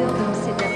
Le docteur Dom s'est appelé